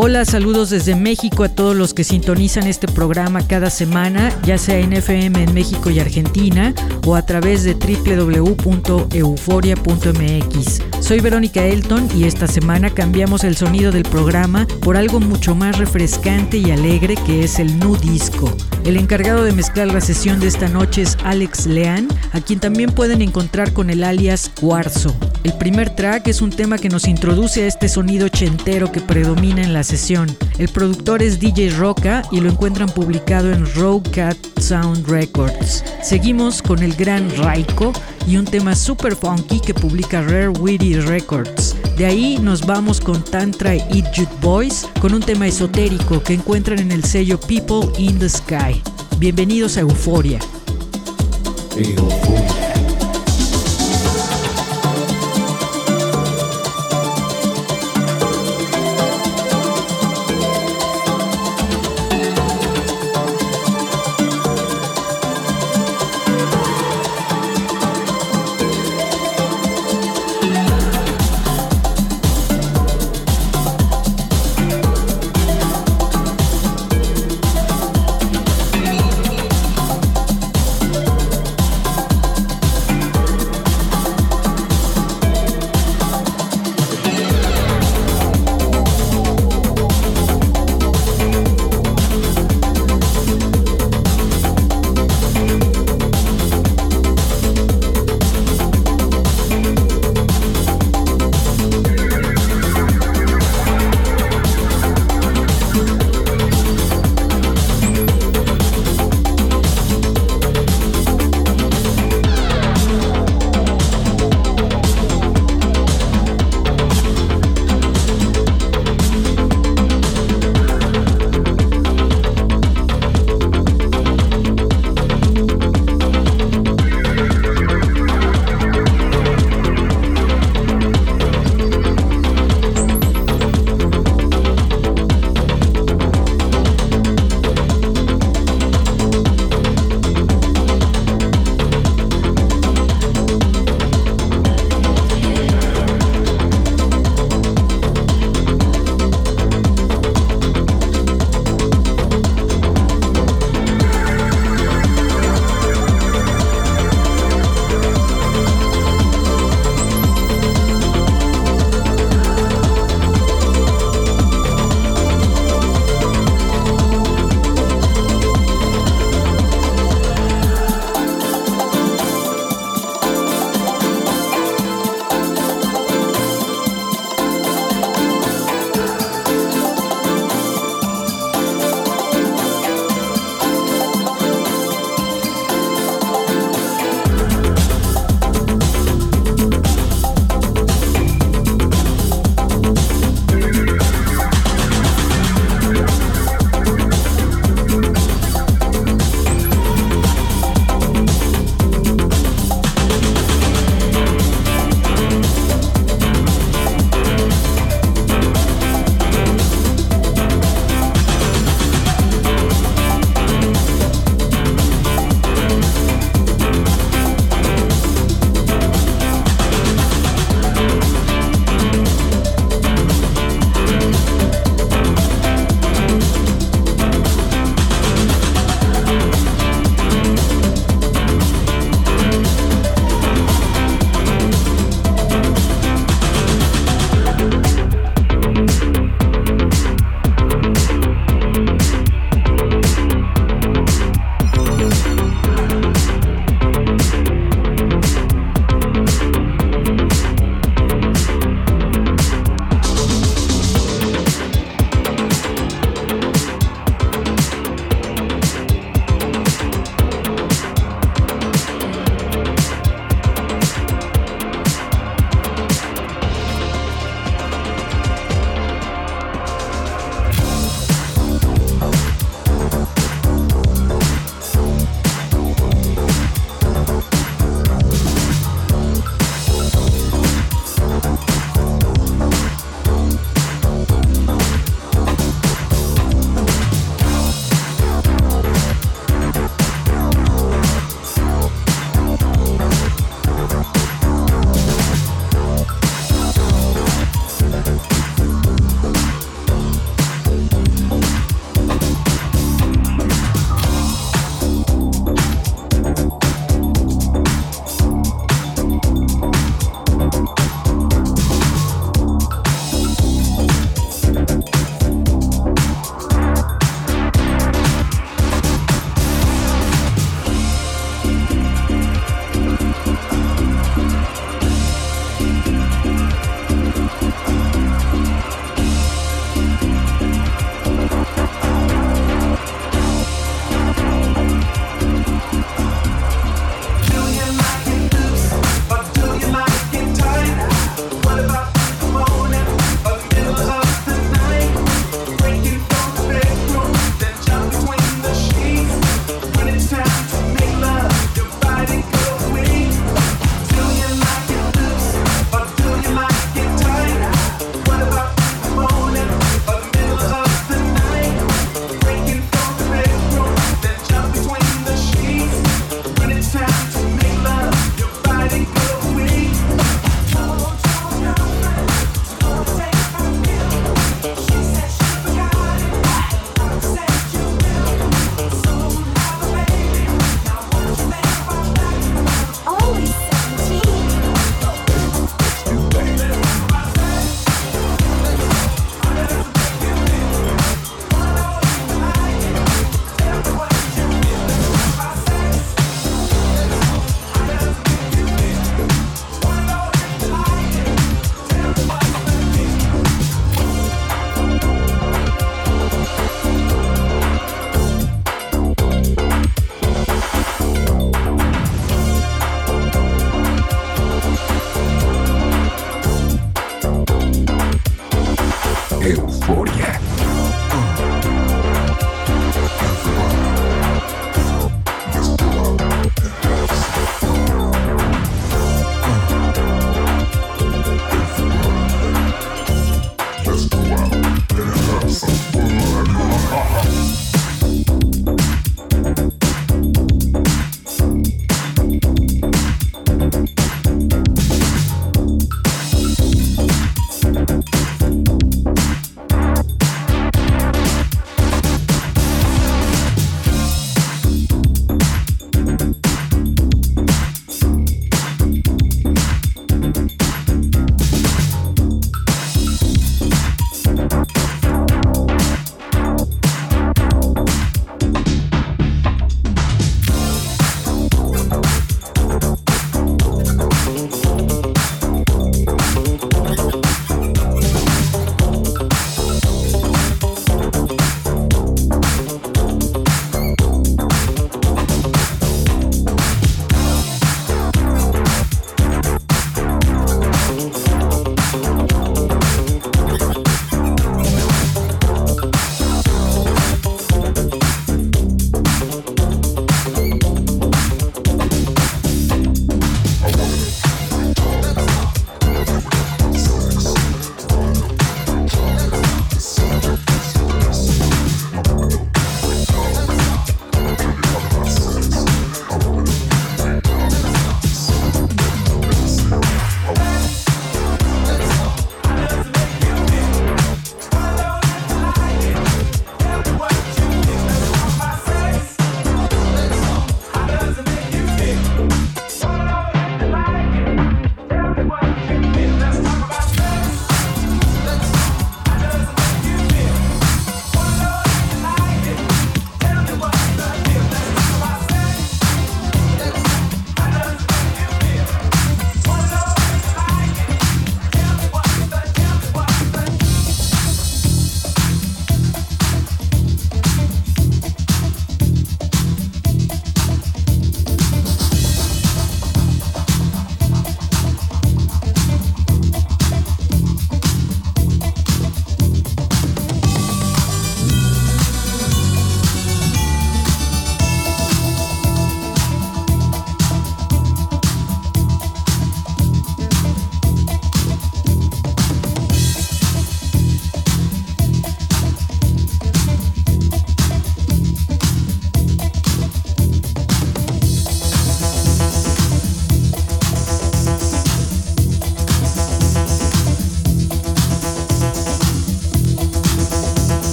Hola, saludos desde México a todos los que sintonizan este programa cada semana, ya sea en FM en México y Argentina o a través de www.euforia.mx. Soy Verónica Elton y esta semana cambiamos el sonido del programa por algo mucho más refrescante y alegre que es el nu disco. El encargado de mezclar la sesión de esta noche es Alex Lean, a quien también pueden encontrar con el alias Cuarzo. El primer track es un tema que nos introduce a este sonido chentero que predomina en la sesión. El productor es DJ Roca y lo encuentran publicado en Rogue Cat Sound Records. Seguimos con el gran Raiko y un tema super funky que publica Rare Witty Records. De ahí nos vamos con Tantra Eat Jude Boys con un tema esotérico que encuentran en el sello People in the Sky. Bienvenidos a. Euforia.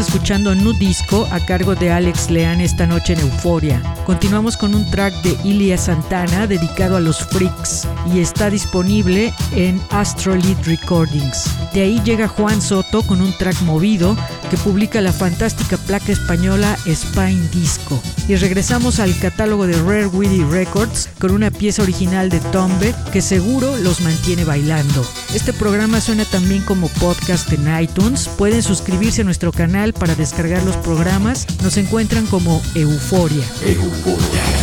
Escuchando Nu Disco a cargo de Alex Leán esta noche en Euforia. Continuamos con un track de Ilia Santana dedicado a los freaks y está disponible en Astrolith Recordings. De ahí llega Juan Soto con un track movido que publica la fantástica placa española Spine Disco. Y regresamos al catálogo de Rare Witty Records con una pieza original de Tombe que seguro los mantiene bailando. Este programa suena también como podcast en iTunes. Pueden suscribirse a nuestro canal para descargar los programas. Nos encuentran como Euforia. Euforia.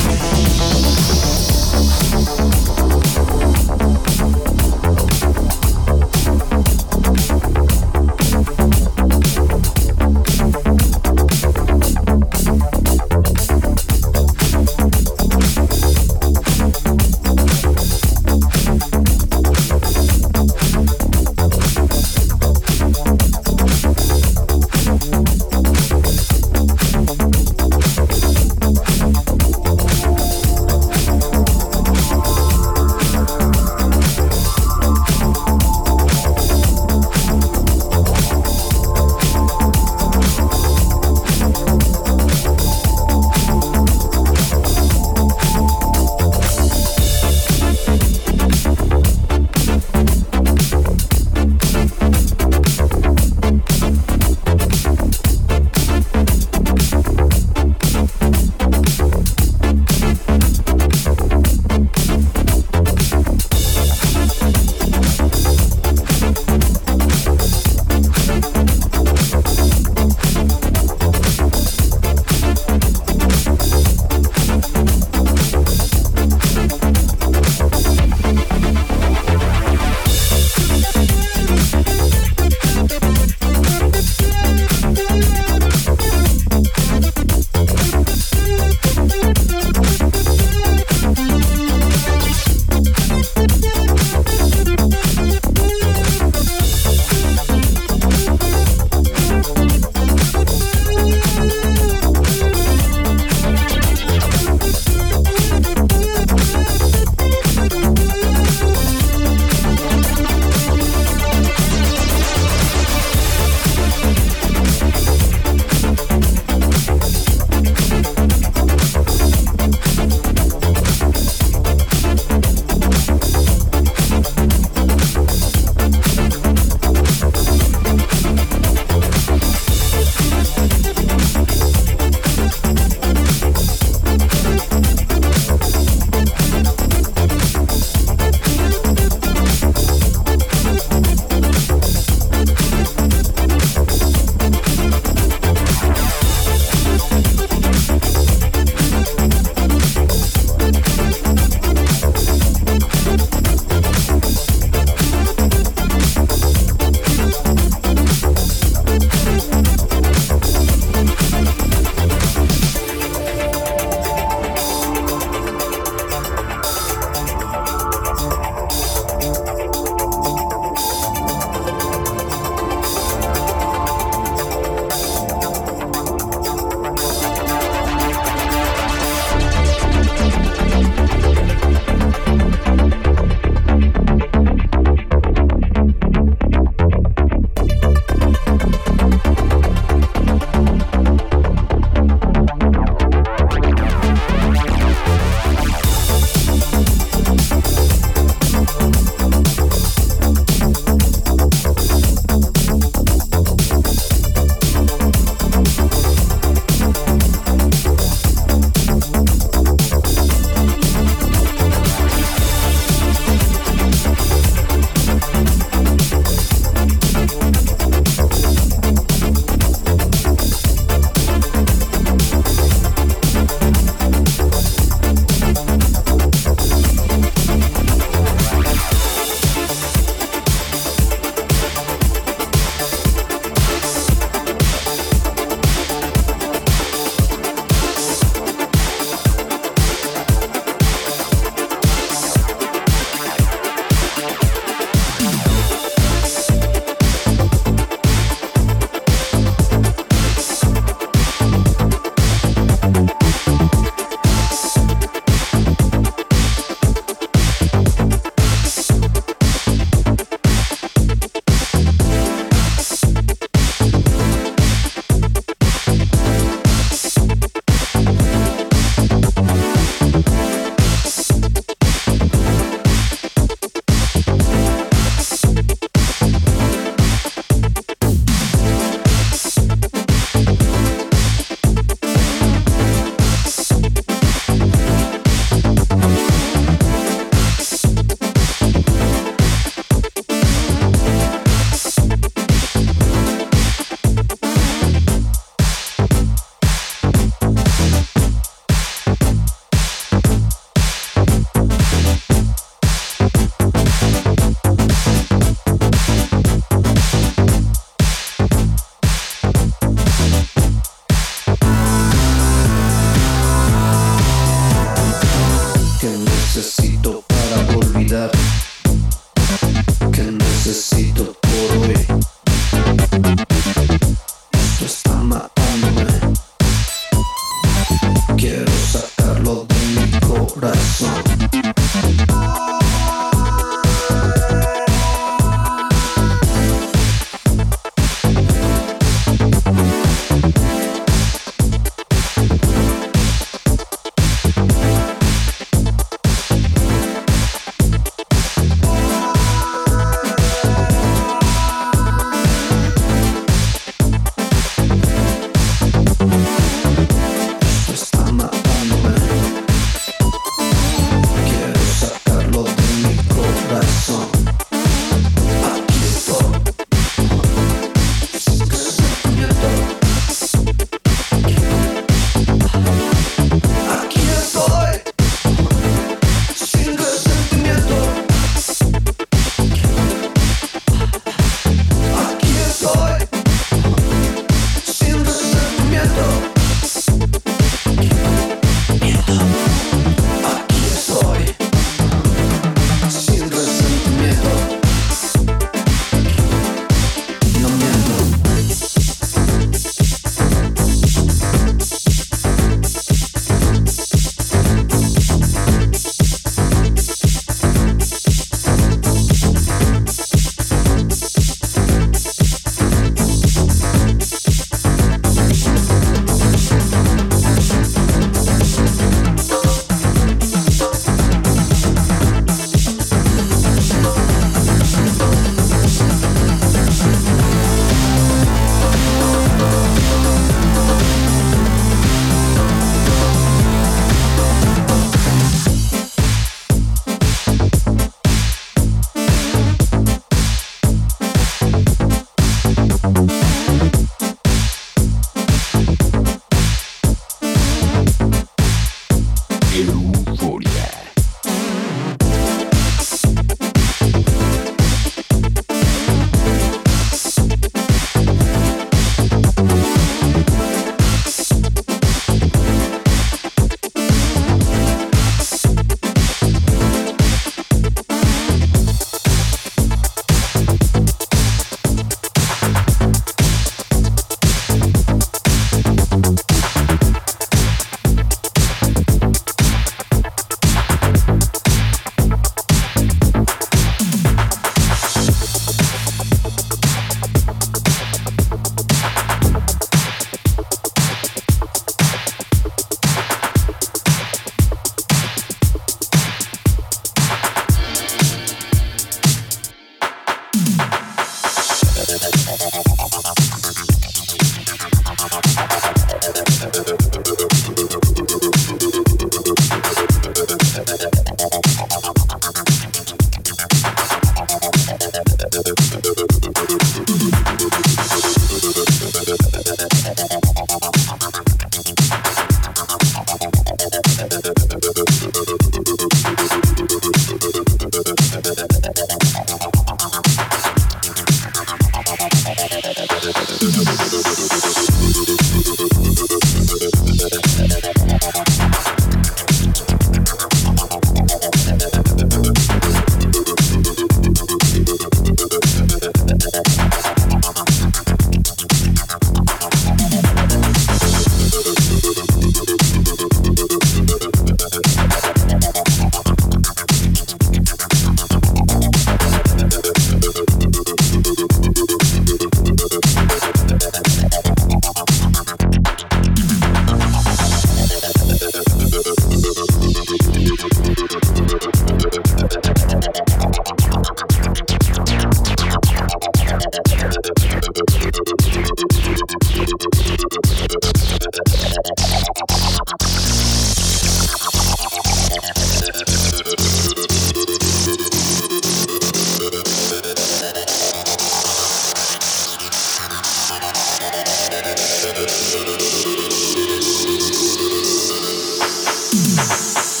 Peace.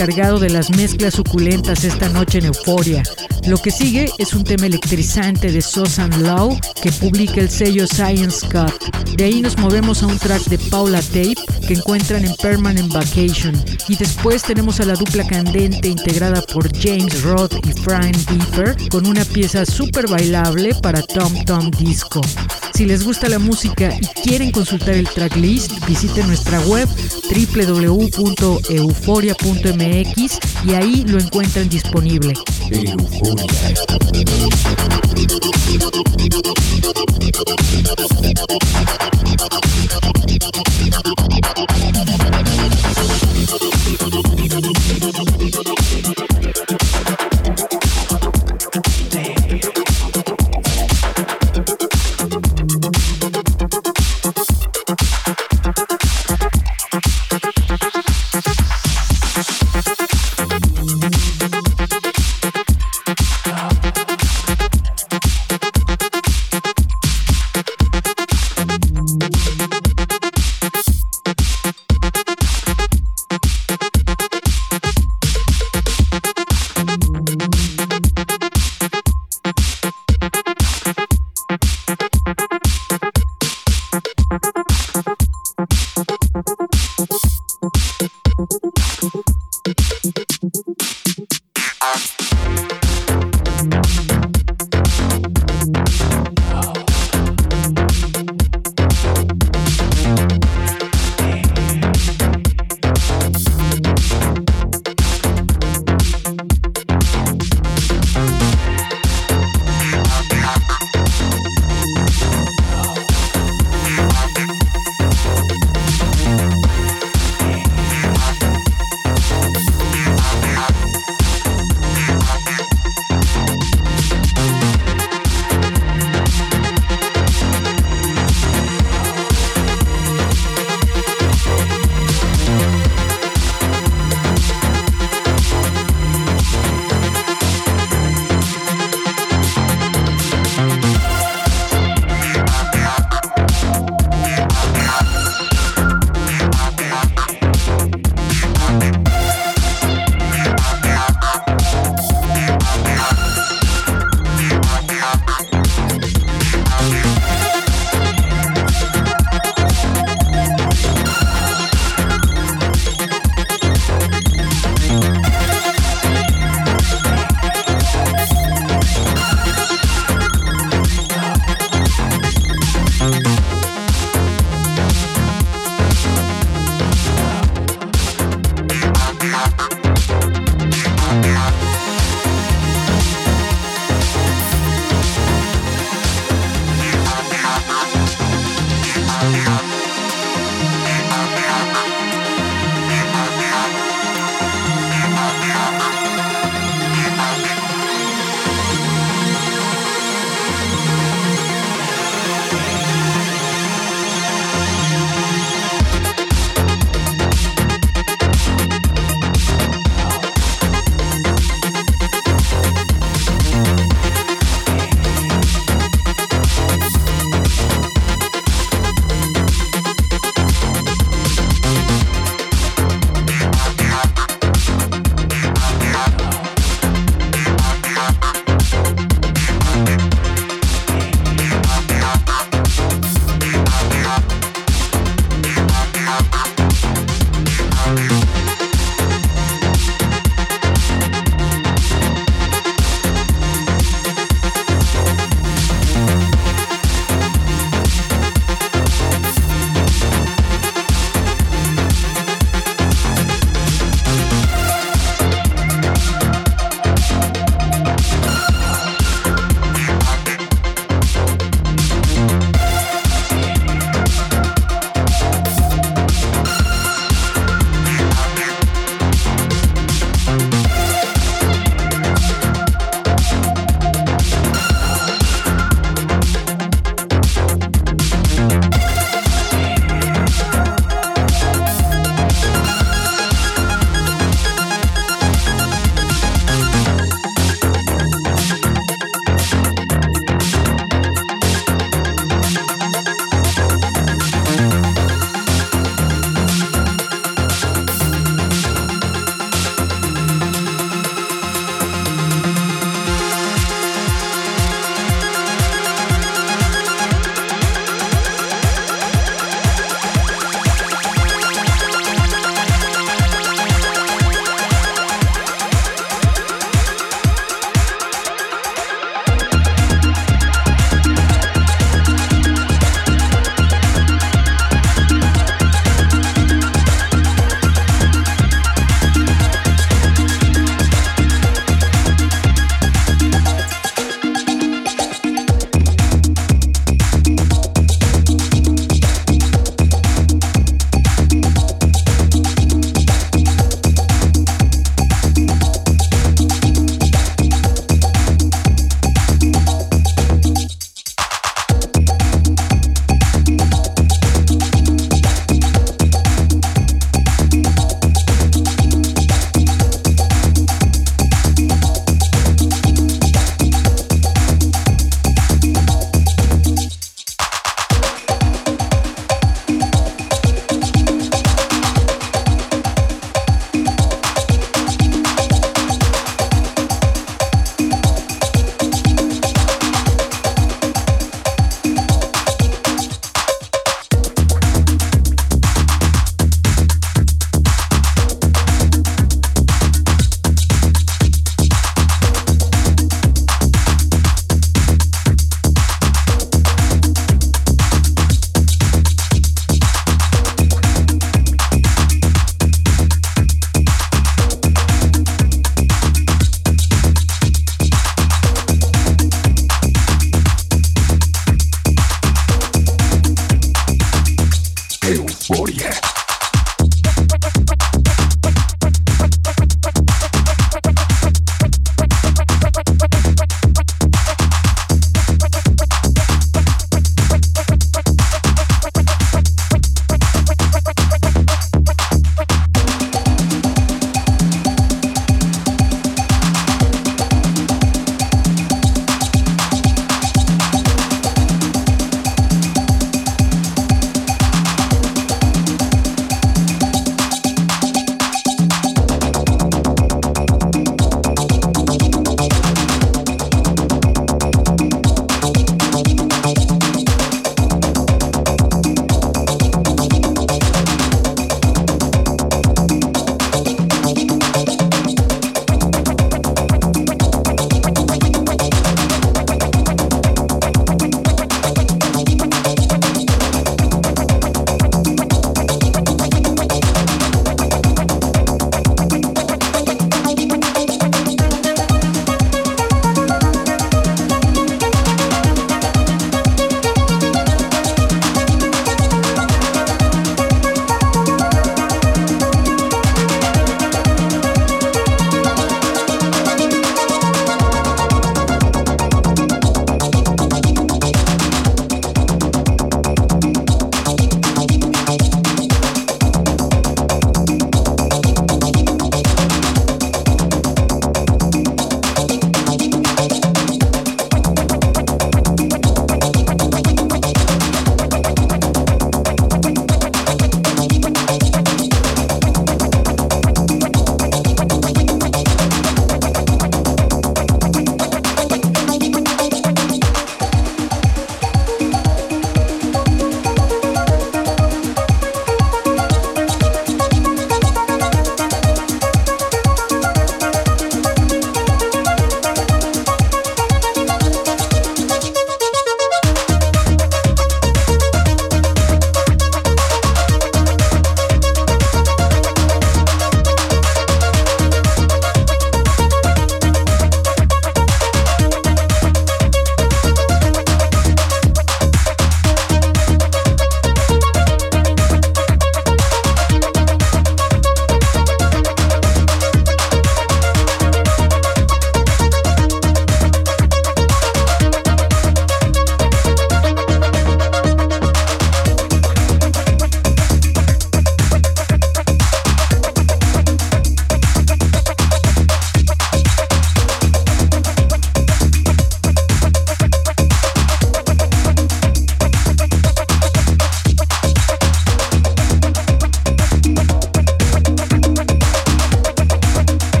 Encargado de las mezclas suculentas esta noche en Euforia. Lo que sigue es un tema electrizante de Susan Lowe que publica el sello Science Cut. De ahí nos movemos a un track de Paula Tape que encuentran en Permanent Vacation. Y después tenemos a la dupla candente integrada por James Roth y Frank Beeper con una pieza súper bailable para Tom Tom Disco. Si les gusta la música y quieren consultar el tracklist, visiten nuestra web www.euforia.mx y ahí lo encuentran disponible. Thank you.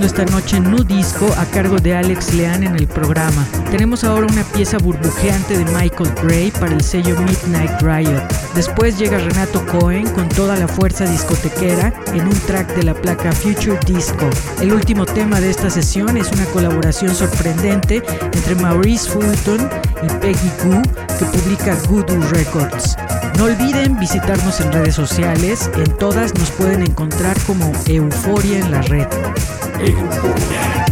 Esta noche Nu Disco a cargo de Alex Lean en el programa. Tenemos ahora una pieza burbujeante de Michael Gray para el sello Midnight Riot. Después llega Renato Cohen con toda la fuerza discotequera en un track de la placa Future Disco. El último tema de esta sesión es una colaboración sorprendente entre Maurice Fulton y Peggy Goo que publica Voodoo Records. No olviden visitarnos en redes sociales, en todas nos pueden encontrar como Euforia en la red. Euforia. ¿Qué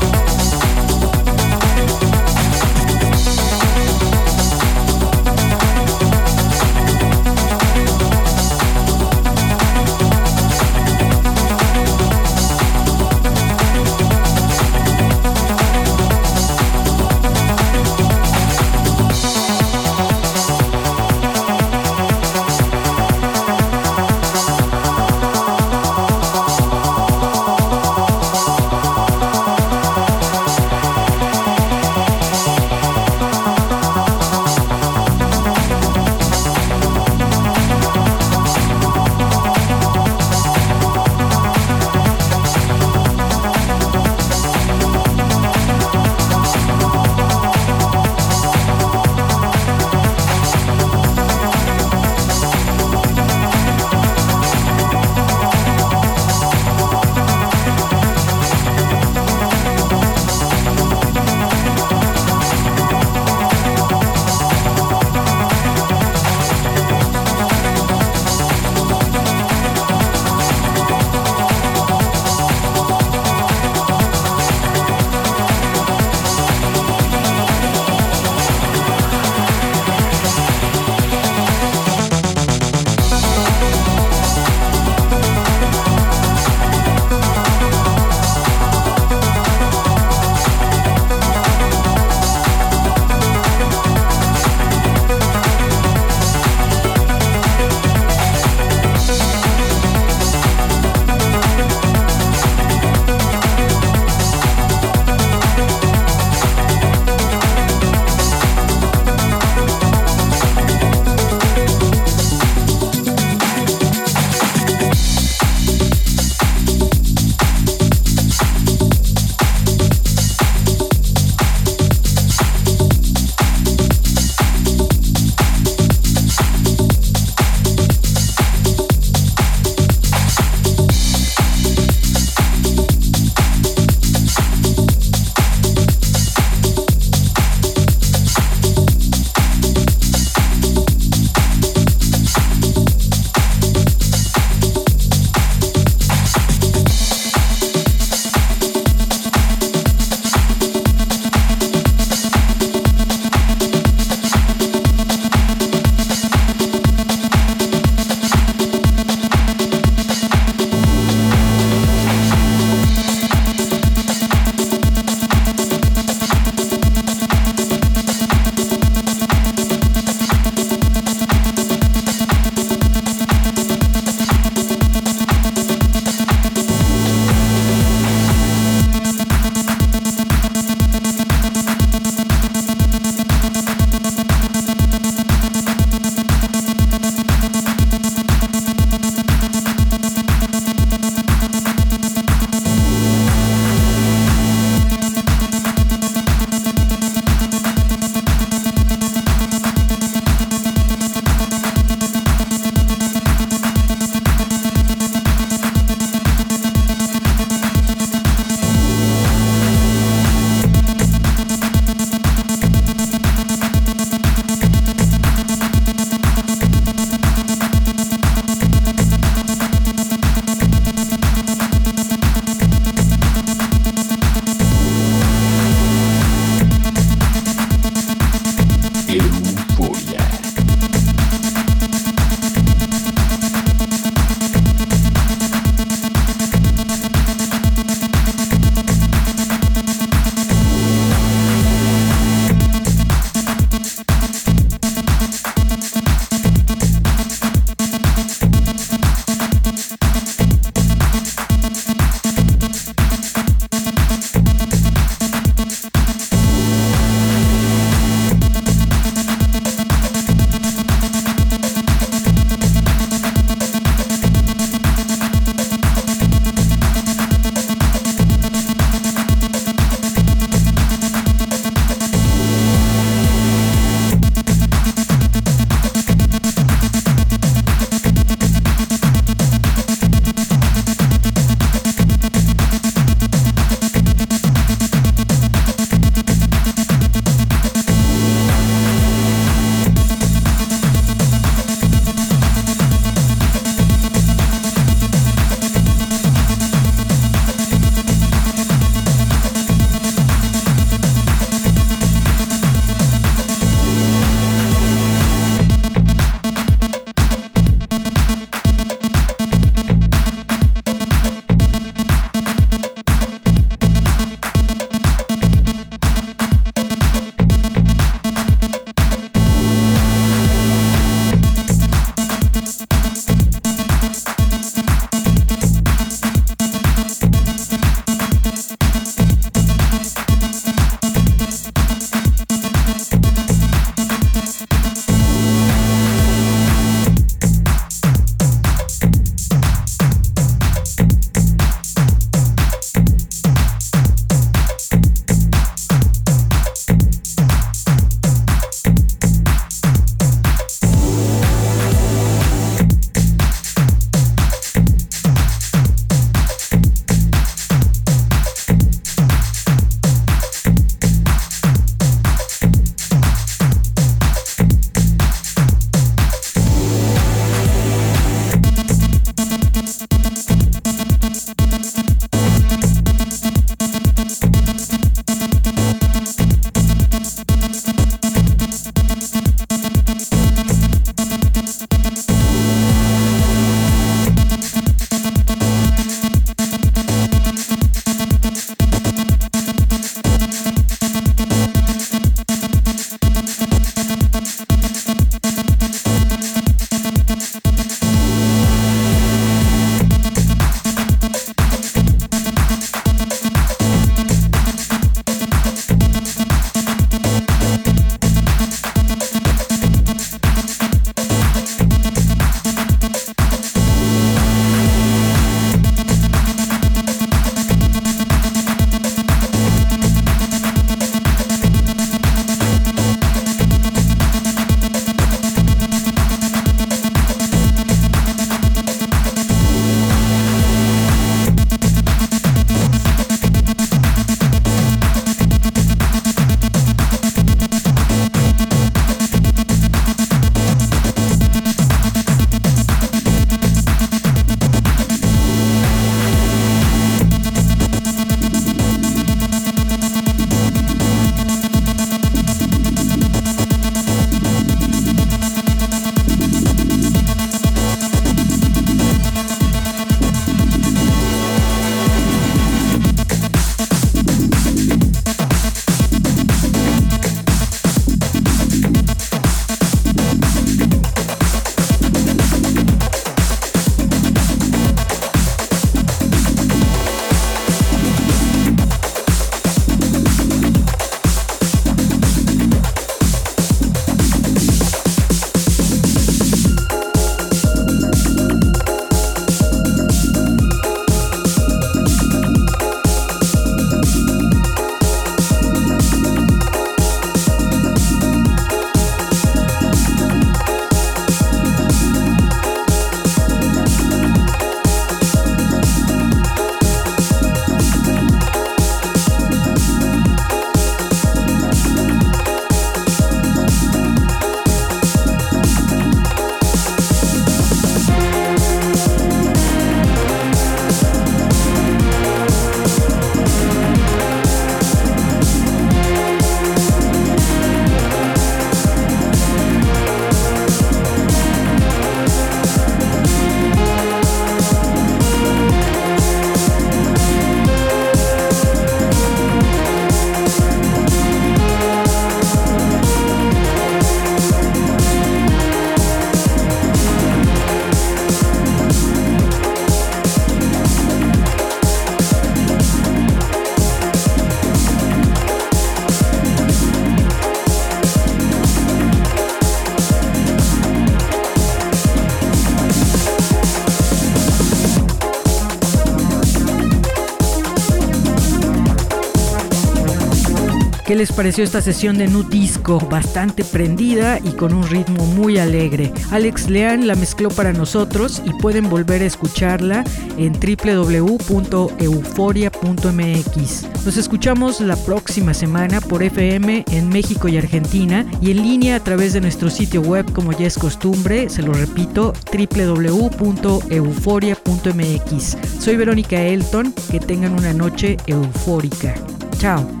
les pareció esta sesión de Nu Disco? Bastante prendida y con un ritmo muy alegre. Alex Lean la mezcló para nosotros y pueden volver a escucharla en www.euforia.mx. Nos escuchamos la próxima semana por FM en México y Argentina y en línea a través de nuestro sitio web como ya es costumbre, se lo repito, www.euforia.mx. Soy Verónica Elton, que tengan una noche eufórica. Chao.